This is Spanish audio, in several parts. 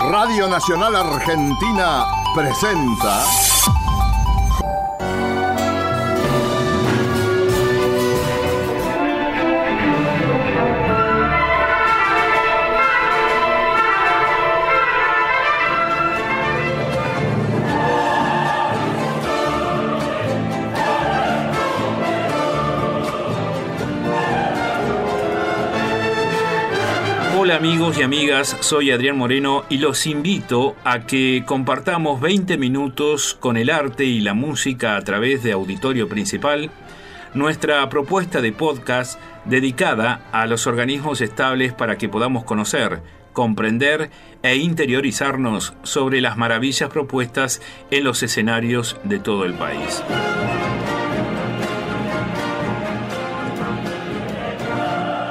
Radio Nacional Argentina presenta Amigos y amigas, soy Adrián Moreno y los invito a que compartamos 20 minutos con el arte y la música a través de Auditorio Principal, nuestra propuesta de podcast dedicada a los organismos estables para que podamos conocer, comprender e interiorizarnos sobre las maravillas propuestas en los escenarios de todo el país.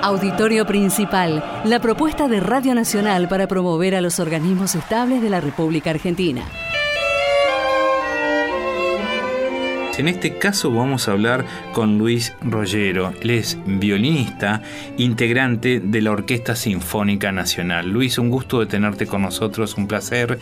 Auditorio Principal, la propuesta de Radio Nacional para promover a los organismos estables de la República Argentina. En este caso vamos a hablar con Luis Rollero. Él es violinista, integrante de la Orquesta Sinfónica Nacional. Luis, un gusto de tenerte con nosotros, un placer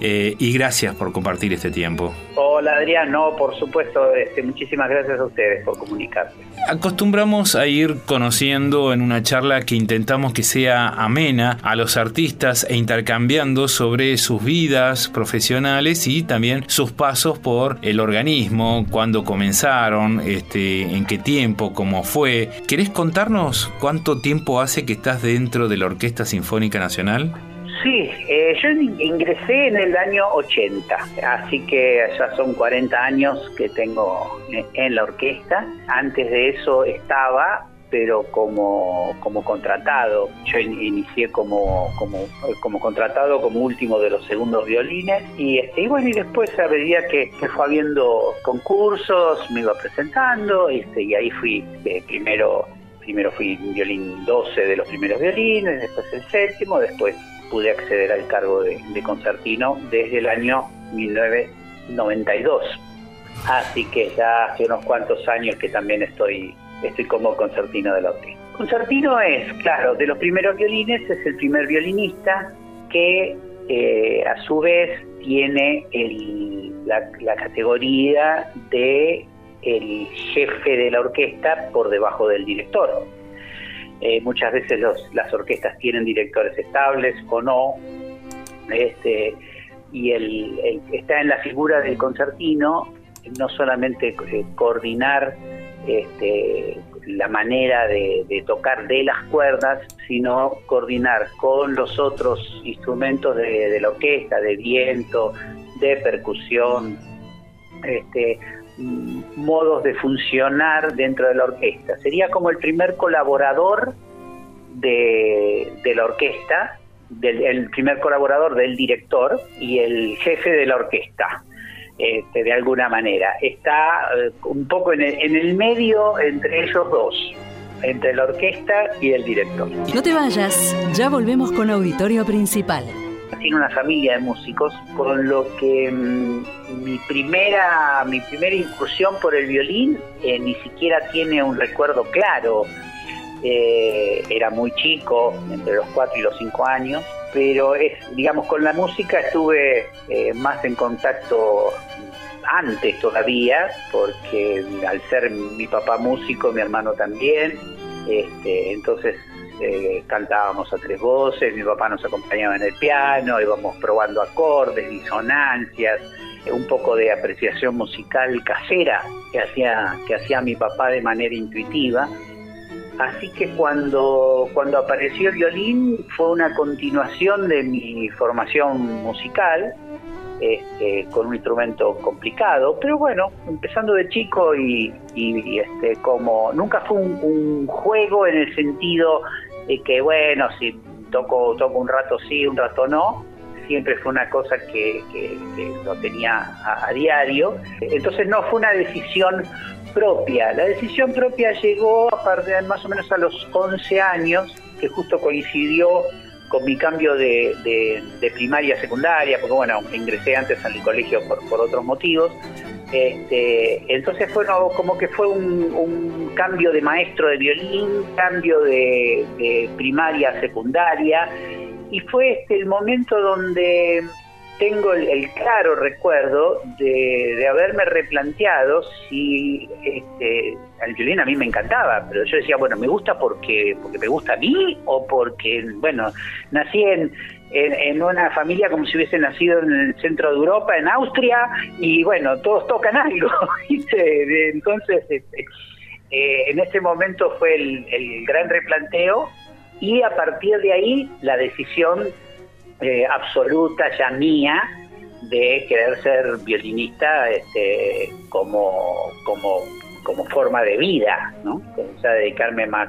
eh, y gracias por compartir este tiempo. Hola Adrián, no, por supuesto, este, muchísimas gracias a ustedes por comunicarse. Acostumbramos a ir conociendo en una charla que intentamos que sea amena a los artistas e intercambiando sobre sus vidas profesionales y también sus pasos por el organismo, cuándo comenzaron, este, en qué tiempo, cómo fue. ¿Querés contarnos cuánto tiempo hace que estás dentro de la Orquesta Sinfónica Nacional? Sí, eh, yo ingresé en el año 80, así que ya son 40 años que tengo en la orquesta. Antes de eso estaba, pero como, como contratado. Yo inicié como, como, como contratado, como último de los segundos violines. Y, este, bueno, y después a medida que, que, fue habiendo concursos, me iba presentando, este, y ahí fui eh, primero primero fui violín 12 de los primeros violines, después el séptimo, después pude acceder al cargo de, concertino desde el año 1992. Así que ya hace unos cuantos años que también estoy, estoy como concertino de la orquesta. Concertino es, claro, de los primeros violines, es el primer violinista que eh, a su vez tiene la, la, categoría de el jefe de la orquesta por debajo del director. Eh, muchas veces las orquestas tienen directores estables o no, este, y el, está en la figura del concertino no solamente eh, coordinar este, la manera de, tocar de las cuerdas, sino coordinar con los otros instrumentos de, la orquesta, de viento, de percusión, este, modos de funcionar dentro de la orquesta. Sería como el primer colaborador de, la orquesta, del, el primer colaborador del director y el jefe de la orquesta. Este, de alguna manera. Está eh, un poco en el, en el medio entre ellos dos, entre la orquesta y el director. No te vayas, ya volvemos con Auditorio Principal tiene una familia de músicos, con lo que mm, mi primera mi primera incursión por el violín eh, ni siquiera tiene un recuerdo claro. Eh, era muy chico, entre los 4 y los 5 años, pero es, digamos, con la música estuve eh, más en contacto antes todavía, porque al ser mi papá músico, mi hermano también, este, entonces eh, cantábamos a tres voces, mi papá nos acompañaba en el piano, íbamos probando acordes, disonancias, eh, un poco de apreciación musical casera que hacía, que hacía mi papá de manera intuitiva. Así que cuando, cuando apareció el violín fue una continuación de mi formación musical, este, con un instrumento complicado, pero bueno, empezando de chico y, este, como nunca fue un, juego en el sentido de que bueno, si toco, toco un rato sí, un rato no, siempre fue una cosa que, lo tenía a, diario, entonces no fue una decisión propia, la decisión propia llegó a partir más o menos a los 11 años, que justo coincidió con mi cambio de, primaria a secundaria, porque bueno, ingresé antes al colegio por, otros motivos. Este, entonces fue como que fue un, cambio de maestro de violín, cambio de, primaria a secundaria, y fue este el momento donde tengo el, claro recuerdo de, haberme replanteado si este, el violín a mí me encantaba, pero yo decía, bueno, me gusta porque, porque me gusta a mí o porque, bueno, nací en, en, una familia como si hubiese nacido en el centro de Europa, en Austria, y bueno, todos tocan algo. Entonces, este, eh, en ese momento fue el, gran replanteo y a partir de ahí la decisión eh, absoluta ya mía de querer ser violinista este, como, como, como forma de vida, ¿no? O sea, dedicarme más,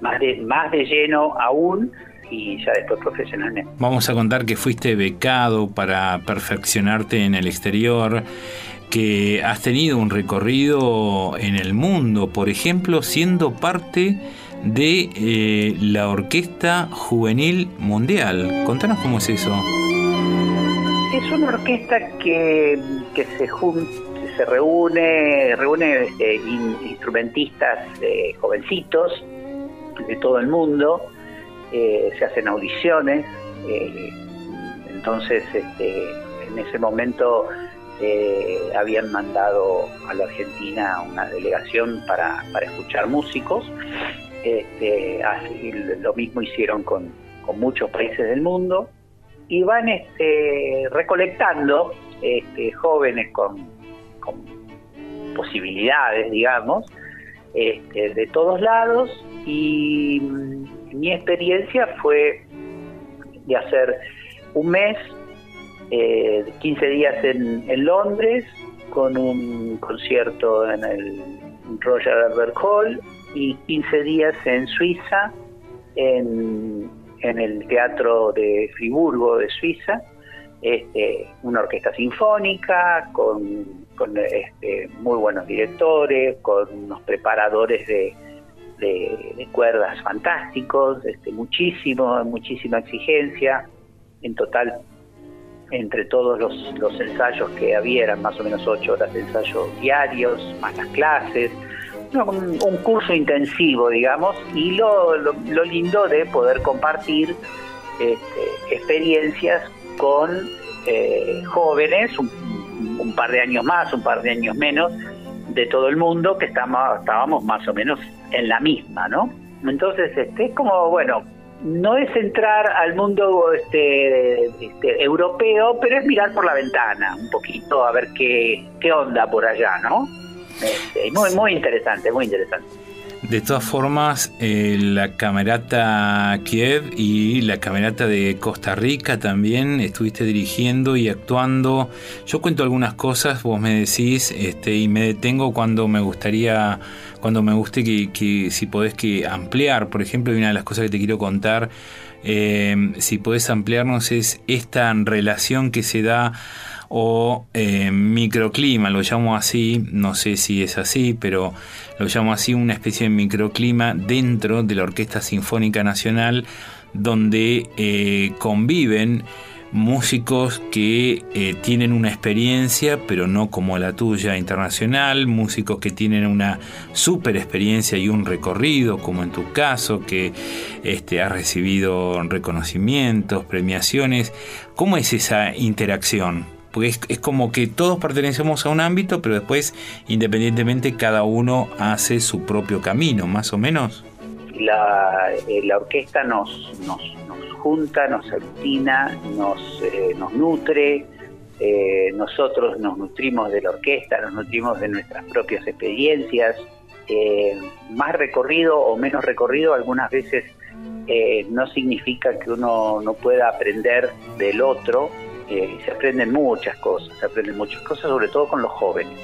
más, de, más de lleno aún y ya después profesionalmente. Vamos a contar que fuiste becado para perfeccionarte en el exterior, que has tenido un recorrido en el mundo, por ejemplo, siendo parte de eh, la Orquesta Juvenil Mundial. Contanos cómo es eso. Es una orquesta que, que se, se reúne, reúne este, instrumentistas eh, jovencitos de todo el mundo, eh, se hacen audiciones, entonces este, en ese momento habían mandado a la Argentina una delegación para, para escuchar músicos este, lo mismo hicieron con, muchos países del mundo y van este, recolectando jóvenes con, posibilidades, digamos, de todos lados y mi experiencia fue de hacer un mes, eh, 15 días en, en, Londres, con un concierto en el Royal Albert Hall y 15 días en Suiza, en, el Teatro de Friburgo de Suiza, este, una orquesta sinfónica con, este, muy buenos directores, con unos preparadores de, cuerdas fantásticos, este, muchísimo, muchísima exigencia. En total, entre todos los, ensayos que había, eran más o menos ocho horas de ensayos diarios, más las clases, un, curso intensivo, digamos, y lo, lo, lindo de poder compartir este, experiencias con eh, jóvenes, un, par de años más, un par de años menos, de todo el mundo, que estábamos, estábamos más o menos en la misma, ¿no? Entonces, este, es como, bueno, no es entrar al mundo este, este, europeo, pero es mirar por la ventana un poquito a ver qué, qué onda por allá, ¿no? Este, muy, muy interesante, muy interesante. De todas formas, eh, la camerata Kiev y la camerata de Costa Rica también estuviste dirigiendo y actuando. Yo cuento algunas cosas, vos me decís, este, y me detengo cuando me gustaría, cuando me guste que, si podés que ampliar. Por ejemplo, una de las cosas que te quiero contar, eh, si podés ampliarnos, es esta relación que se da o eh, microclima, lo llamo así, no sé si es así, pero lo llamo así, una especie de microclima dentro de la Orquesta Sinfónica Nacional donde eh, conviven músicos que eh, tienen una experiencia, pero no como la tuya internacional, músicos que tienen una super experiencia y un recorrido, como en tu caso, que este, has recibido reconocimientos, premiaciones. ¿Cómo es esa interacción? Porque es, como que todos pertenecemos a un ámbito, pero después, independientemente, cada uno hace su propio camino, más o menos. La, eh, la orquesta nos, nos, junta, nos aglutina, nos, eh, nos nutre, eh, nosotros nos nutrimos de la orquesta, nos nutrimos de nuestras propias experiencias, más recorrido o menos recorrido algunas veces no significa que uno no pueda aprender del otro, eh, se aprenden muchas cosas, se aprenden muchas cosas, sobre todo con los jóvenes,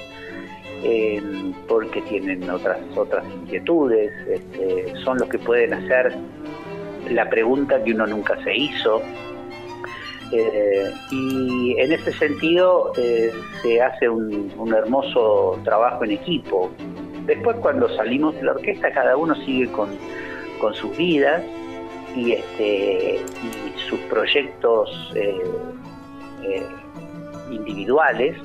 eh, porque tienen otras otras inquietudes, este, son los que pueden hacer la pregunta que uno nunca se hizo. Eh, y en ese sentido se hace un, hermoso trabajo en equipo. Después cuando salimos de la orquesta cada uno sigue con, sus vidas y, este, y sus proyectos eh, individuales,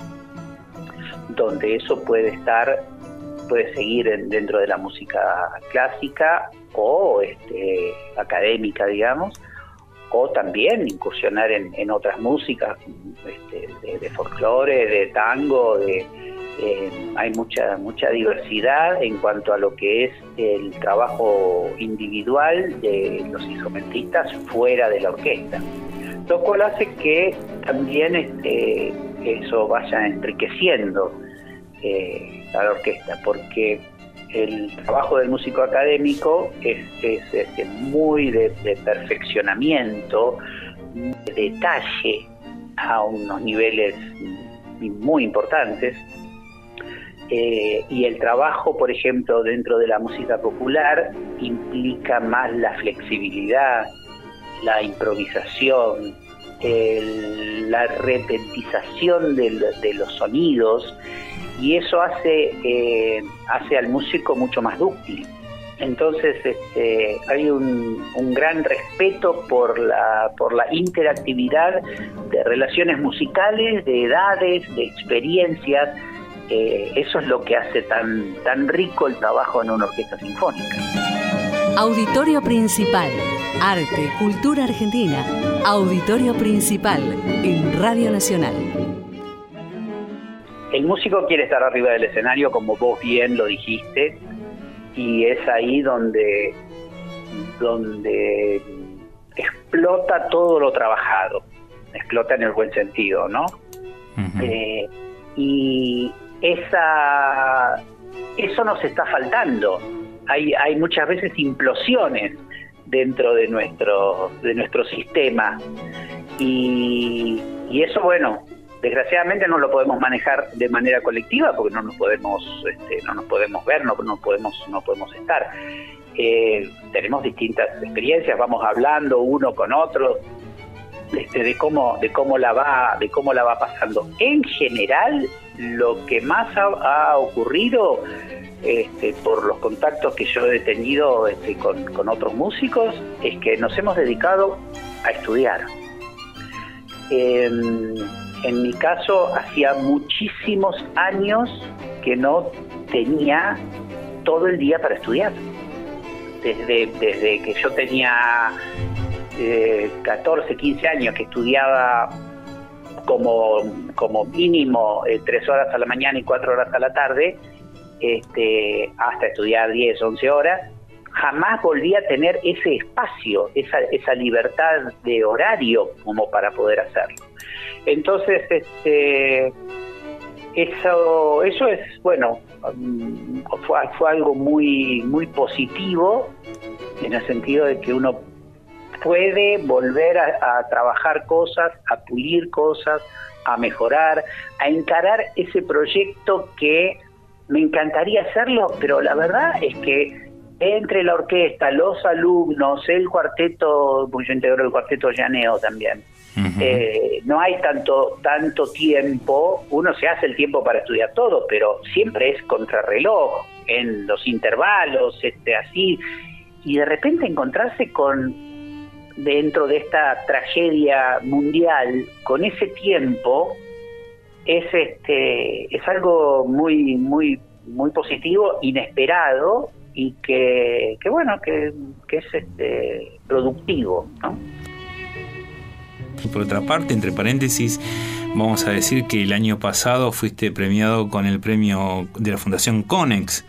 donde eso puede estar, puede seguir dentro de la música clásica o este, académica, digamos, o también incursionar en, otras músicas este, de, folclore, de tango, de, eh, hay mucha mucha diversidad en cuanto a lo que es el trabajo individual de los instrumentistas fuera de la orquesta, lo cual hace que también este, eso vaya enriqueciendo eh, a la orquesta, porque el trabajo del músico académico es, este, muy de, perfeccionamiento, de detalle a unos niveles muy importantes. Eh, y el trabajo, por ejemplo, dentro de la música popular implica más la flexibilidad, la improvisación, la repetización de los sonidos y eso hace, eh, hace al músico mucho más dúctil. Entonces este, hay un, gran respeto por la, por la interactividad de relaciones musicales, de edades, de experiencias. Eh, eso es lo que hace tan, tan rico el trabajo en una orquesta sinfónica. Auditorio Principal. Arte, Cultura Argentina. Auditorio Principal en Radio Nacional. El músico quiere estar arriba del escenario, como vos bien lo dijiste, y es ahí donde, donde explota todo lo trabajado, explota en el buen sentido, ¿no? Eh, y esa, eso nos está faltando. Hay, hay muchas veces implosiones dentro de nuestro, de nuestro sistema. Y, y eso, bueno, Desgraciadamente no lo podemos manejar de manera colectiva porque no nos podemos, este, no nos podemos ver, no, no podemos, no podemos estar. Eh, tenemos distintas experiencias, vamos hablando uno con otro este, de cómo, de cómo la va, de cómo la va pasando. En general, lo que más ha, ocurrido este, por los contactos que yo he tenido este, con, otros músicos es que nos hemos dedicado a estudiar. Em, en mi caso, hacía muchísimos años que no tenía todo el día para estudiar. Desde, desde que yo tenía 14, eh, 15 años que estudiaba como, como mínimo eh, tres horas a la mañana y cuatro horas a la tarde, este, hasta estudiar 10, 11 horas, jamás volví a tener ese espacio, esa, esa libertad de horario como para poder hacerlo. Entonces, este, eso, eso es, bueno, mm, fue, fue algo muy, muy positivo en el sentido de que uno puede volver a, trabajar cosas, a pulir cosas, a mejorar, a encarar ese proyecto que me encantaría hacerlo, pero la verdad es que entre la orquesta, los alumnos, el cuarteto, porque yo integro el cuarteto llaneo también, eh, no hay tanto, tanto tiempo, uno se hace el tiempo para estudiar todo, pero siempre es contrarreloj, en los intervalos, este, así, y de repente encontrarse con, dentro de esta tragedia mundial, con ese tiempo, es, este, es algo muy, muy, muy positivo, inesperado, y que, que bueno, que, que es este, productivo, ¿no? Por otra parte, entre paréntesis, vamos a decir que el año pasado fuiste premiado con el premio de la Fundación Conex.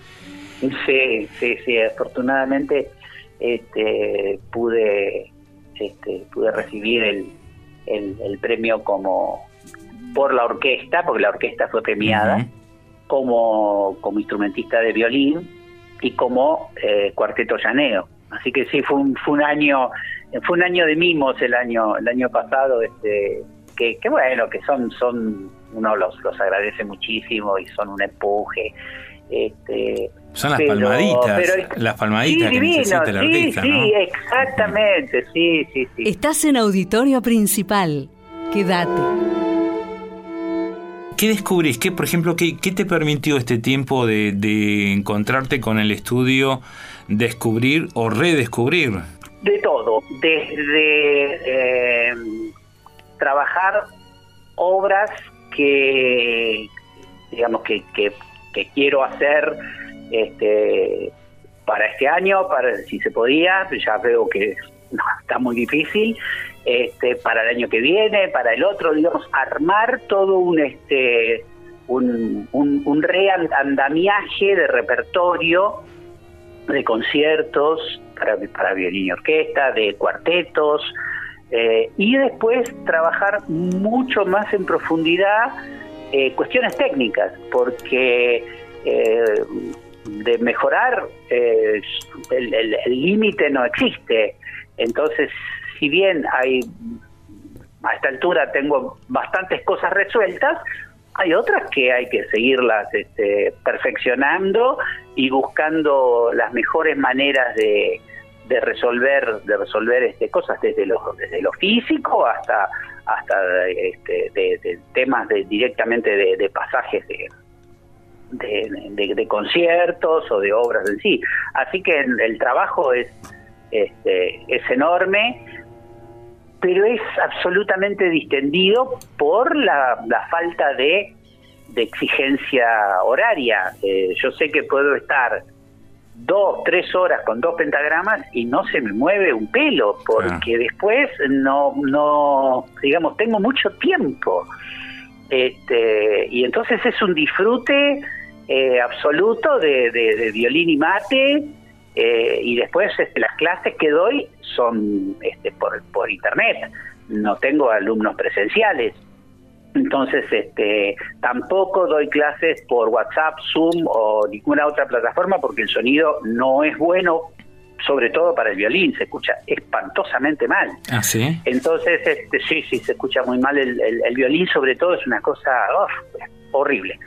Sí, sí, sí, afortunadamente este, pude, este, pude recibir el, el, premio como por la orquesta, porque la orquesta fue premiada, como, como instrumentista de violín y como eh, cuarteto llaneo. Así que sí, fue un, fue un año fue un año de mimos el año el año pasado este que, bueno que son son uno los los agradece muchísimo y son un empuje este son las palmaditas las palmaditas que necesita el sí, sí exactamente sí sí sí. Estás en auditorio principal. Quédate ¿Qué descubrís? ¿Qué, por ejemplo, qué, qué te permitió este tiempo de, encontrarte con el estudio, descubrir o redescubrir? De todo, desde eh, trabajar obras que, digamos, que, que, quiero hacer este, para este año, para si se podía, ya veo que está muy difícil, este, para el año que viene, para el otro, digamos, armar todo un este un, un, reandamiaje de repertorio de conciertos para, para violín y orquesta, de cuartetos, eh, y después trabajar mucho más en profundidad eh, cuestiones técnicas, porque eh, de mejorar el límite no existe. Entonces, si bien hay a esta altura tengo bastantes cosas resueltas, hay otras que hay que seguirlas este, perfeccionando y buscando las mejores maneras de, de resolver de resolver este, cosas desde lo desde lo físico hasta hasta este, de, temas de, directamente de, pasajes de, de, conciertos o de obras en sí. Así que el, trabajo es este, es enorme pero es absolutamente distendido por la, falta de, exigencia horaria. Eh, yo sé que puedo estar dos, tres horas con dos pentagramas y no se me mueve un pelo, porque después no, no, digamos, tengo mucho tiempo. Este, y entonces es un disfrute eh, absoluto de, de, violín y mate, eh, y después este, las clases que doy son este, por, por internet, no tengo alumnos presenciales. Entonces, este, tampoco doy clases por WhatsApp, Zoom o ninguna otra plataforma porque el sonido no es bueno, sobre todo para el violín, se escucha espantosamente mal. ¿Ah, sí? Entonces, este, sí, sí, se escucha muy mal el, el, violín, sobre todo es una cosa horrible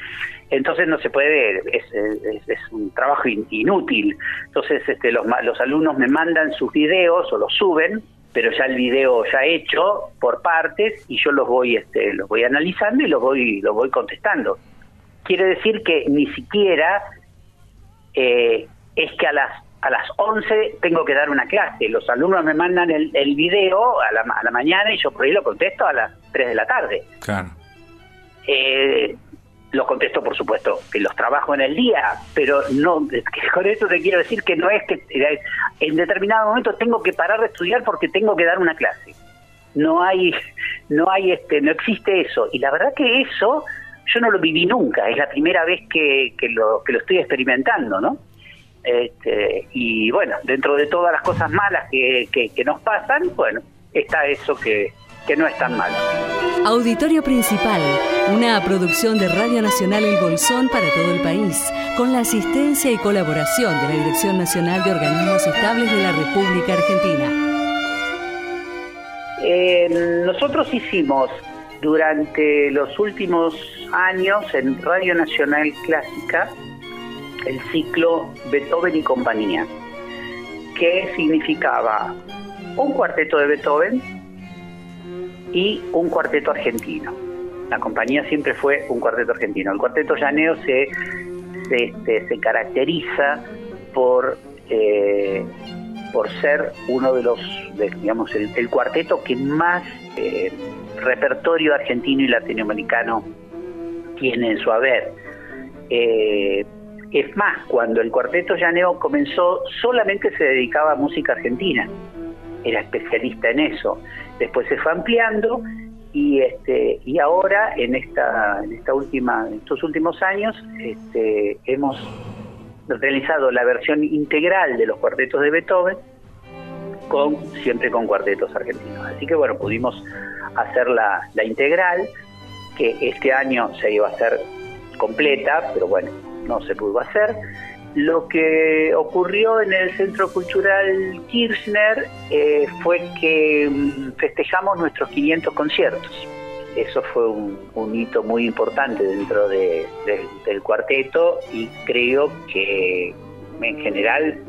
entonces no se puede, es, es, un trabajo inútil. Entonces este, los, los alumnos me mandan sus videos o los suben, pero ya el video ya hecho por partes y yo los voy este, los voy analizando y los voy los voy contestando. Quiere decir que ni siquiera eh, es que a las a las 11 tengo que dar una clase. Los alumnos me mandan el, el video a la, a la mañana y yo por ahí lo contesto a las 3 de la tarde. Claro. Eh, los contesto, por supuesto, que los trabajo en el día, pero no, con eso te quiero decir que no es que en determinado momento tengo que parar de estudiar porque tengo que dar una clase. No hay, no hay, este, no existe eso. Y la verdad que eso yo no lo viví nunca. Es la primera vez que, que lo, que lo estoy experimentando, ¿no? Este, y bueno, dentro de todas las cosas malas que, que nos pasan, bueno, está eso que, que no es tan malo. Auditorio Principal, una producción de Radio Nacional El Bolsón para todo el país, con la asistencia y colaboración de la Dirección Nacional de Organismos Estables de la República Argentina. Eh, nosotros hicimos durante los últimos años en Radio Nacional Clásica el ciclo Beethoven y compañía, que significaba un cuarteto de Beethoven, y un cuarteto argentino. La compañía siempre fue un cuarteto argentino. El cuarteto llaneo se, se, este, caracteriza por, eh, por ser uno de los, digamos, el, cuarteto que más eh, repertorio argentino y latinoamericano tiene en su haber. Eh, es más, cuando el cuarteto llaneo comenzó, solamente se dedicaba a música argentina era especialista en eso. Después se fue ampliando y este y ahora en esta en esta última en estos últimos años este, hemos realizado la versión integral de los cuartetos de Beethoven con siempre con cuartetos argentinos. Así que bueno, pudimos hacer la, la integral que este año se iba a hacer completa, pero bueno, no se pudo hacer lo que ocurrió en el Centro Cultural Kirchner eh, fue que mm, festejamos nuestros 500 conciertos. Eso fue un, hito muy importante dentro del cuarteto y creo que en general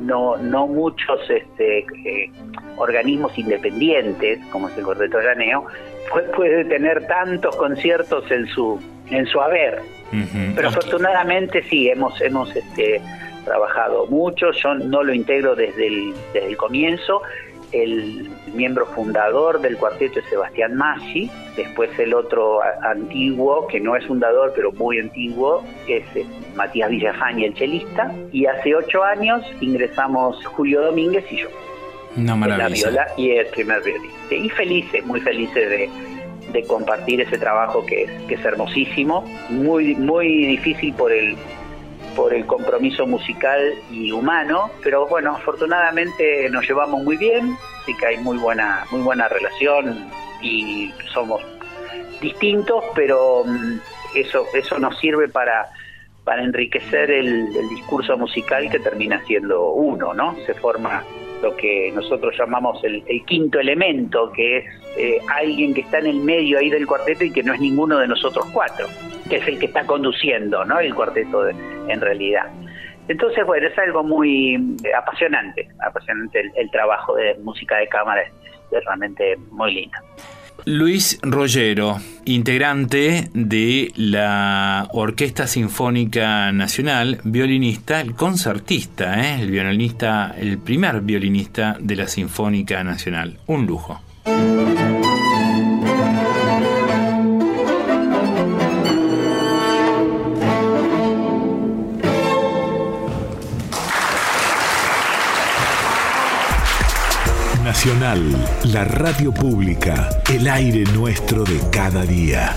no, no muchos este, eh, organismos independientes, como es el Cuarteto Graneo, puede, puede tener tantos conciertos en su, en su haber. Pero afortunadamente sí, hemos, hemos este, trabajado mucho, yo no lo integro desde el, desde el comienzo, el miembro fundador del cuarteto es Sebastián Massi, después el otro antiguo, que no es fundador, pero muy antiguo, es eh, Matías Villafañe, el chelista, y hace ocho años ingresamos Julio Domínguez y yo. la viola y el primer violín. Y felices, muy felices de, compartir ese trabajo que es, que es hermosísimo, muy, muy difícil por el por el compromiso musical y humano, pero bueno, afortunadamente nos llevamos muy bien, así que hay muy buena, muy buena relación y somos distintos, pero mm, eso, eso nos sirve para, para enriquecer el, el discurso musical que termina siendo uno, ¿no? Se forma lo que nosotros llamamos el, quinto elemento, que es eh, alguien que está en el medio ahí del cuarteto y que no es ninguno de nosotros cuatro, que es el que está conduciendo ¿no? el cuarteto en realidad. Entonces, bueno, es algo muy eh, apasionante, apasionante el, trabajo de música de cámara, es realmente muy lindo. Luis Rollero, integrante de la Orquesta Sinfónica Nacional, violinista, el concertista, ¿eh? el violinista, el primer violinista de la Sinfónica Nacional. Un lujo. La radio pública, el aire nuestro de cada día.